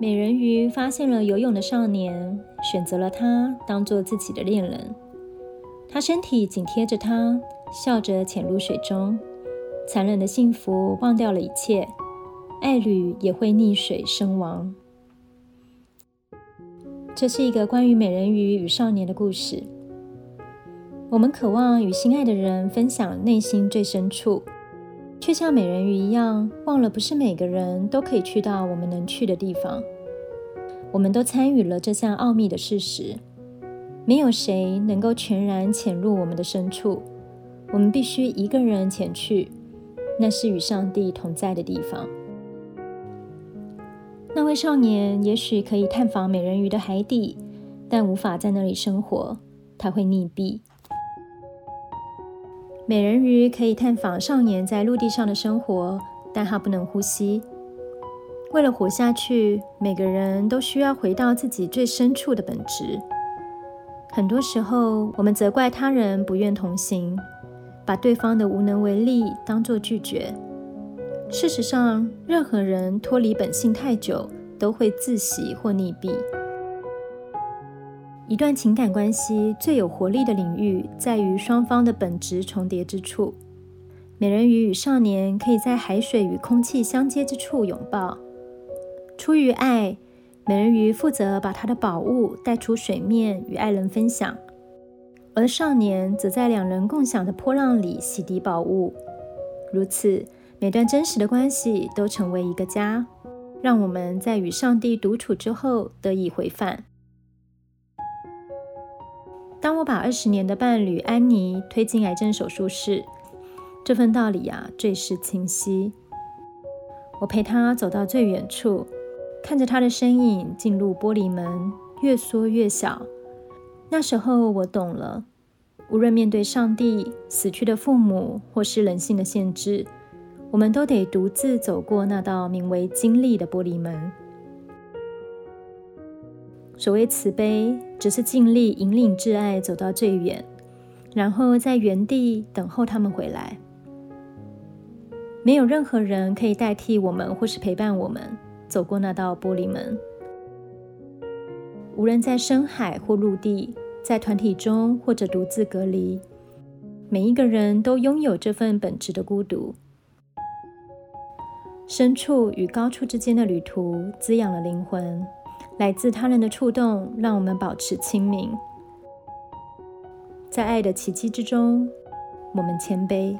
美人鱼发现了游泳的少年，选择了他当做自己的恋人。他身体紧贴着他，笑着潜入水中。残忍的幸福忘掉了一切，爱侣也会溺水身亡。这是一个关于美人鱼与少年的故事。我们渴望与心爱的人分享内心最深处，却像美人鱼一样，忘了不是每个人都可以去到我们能去的地方。我们都参与了这项奥秘的事实，没有谁能够全然潜入我们的深处。我们必须一个人前去，那是与上帝同在的地方。那位少年也许可以探访美人鱼的海底，但无法在那里生活，他会溺毙。美人鱼可以探访少年在陆地上的生活，但他不能呼吸。为了活下去，每个人都需要回到自己最深处的本质。很多时候，我们责怪他人不愿同行，把对方的无能为力当作拒绝。事实上，任何人脱离本性太久，都会自喜或溺毙。一段情感关系最有活力的领域，在于双方的本质重叠之处。美人鱼与少年可以在海水与空气相接之处拥抱。出于爱，美人鱼负责把她的宝物带出水面与爱人分享，而少年则在两人共享的波浪里洗涤宝物。如此，每段真实的关系都成为一个家，让我们在与上帝独处之后得以回返。当我把二十年的伴侣安妮推进癌症手术室，这份道理啊，最是清晰。我陪她走到最远处，看着她的身影进入玻璃门，越缩越小。那时候我懂了，无论面对上帝、死去的父母，或是人性的限制，我们都得独自走过那道名为经历的玻璃门。所谓慈悲，只是尽力引领挚爱走到最远，然后在原地等候他们回来。没有任何人可以代替我们，或是陪伴我们走过那道玻璃门。无论在深海或陆地，在团体中或者独自隔离，每一个人都拥有这份本质的孤独。深处与高处之间的旅途，滋养了灵魂。来自他人的触动，让我们保持清明。在爱的奇迹之中，我们谦卑。